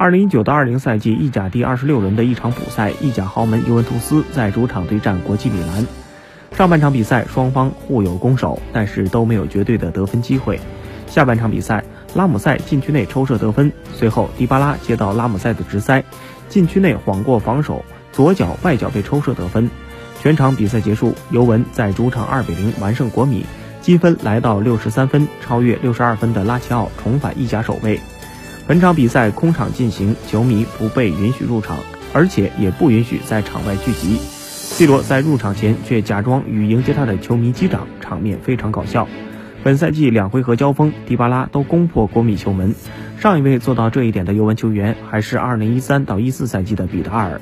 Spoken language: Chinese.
二零一九到二零赛季意甲第二十六轮的一场补赛，意甲豪门尤文图斯在主场对战国际米兰。上半场比赛双方互有攻守，但是都没有绝对的得分机会。下半场比赛，拉姆塞禁区内抽射得分，随后迪巴拉接到拉姆塞的直塞，禁区内晃过防守，左脚外脚被抽射得分。全场比赛结束，尤文在主场二比零完胜国米，积分来到六十三分，超越六十二分的拉齐奥，重返意甲首位。本场比赛空场进行，球迷不被允许入场，而且也不允许在场外聚集。C 罗在入场前却假装与迎接他的球迷击掌，场面非常搞笑。本赛季两回合交锋，迪巴拉都攻破国米球门。上一位做到这一点的尤文球员还是2013到14赛季的比达尔。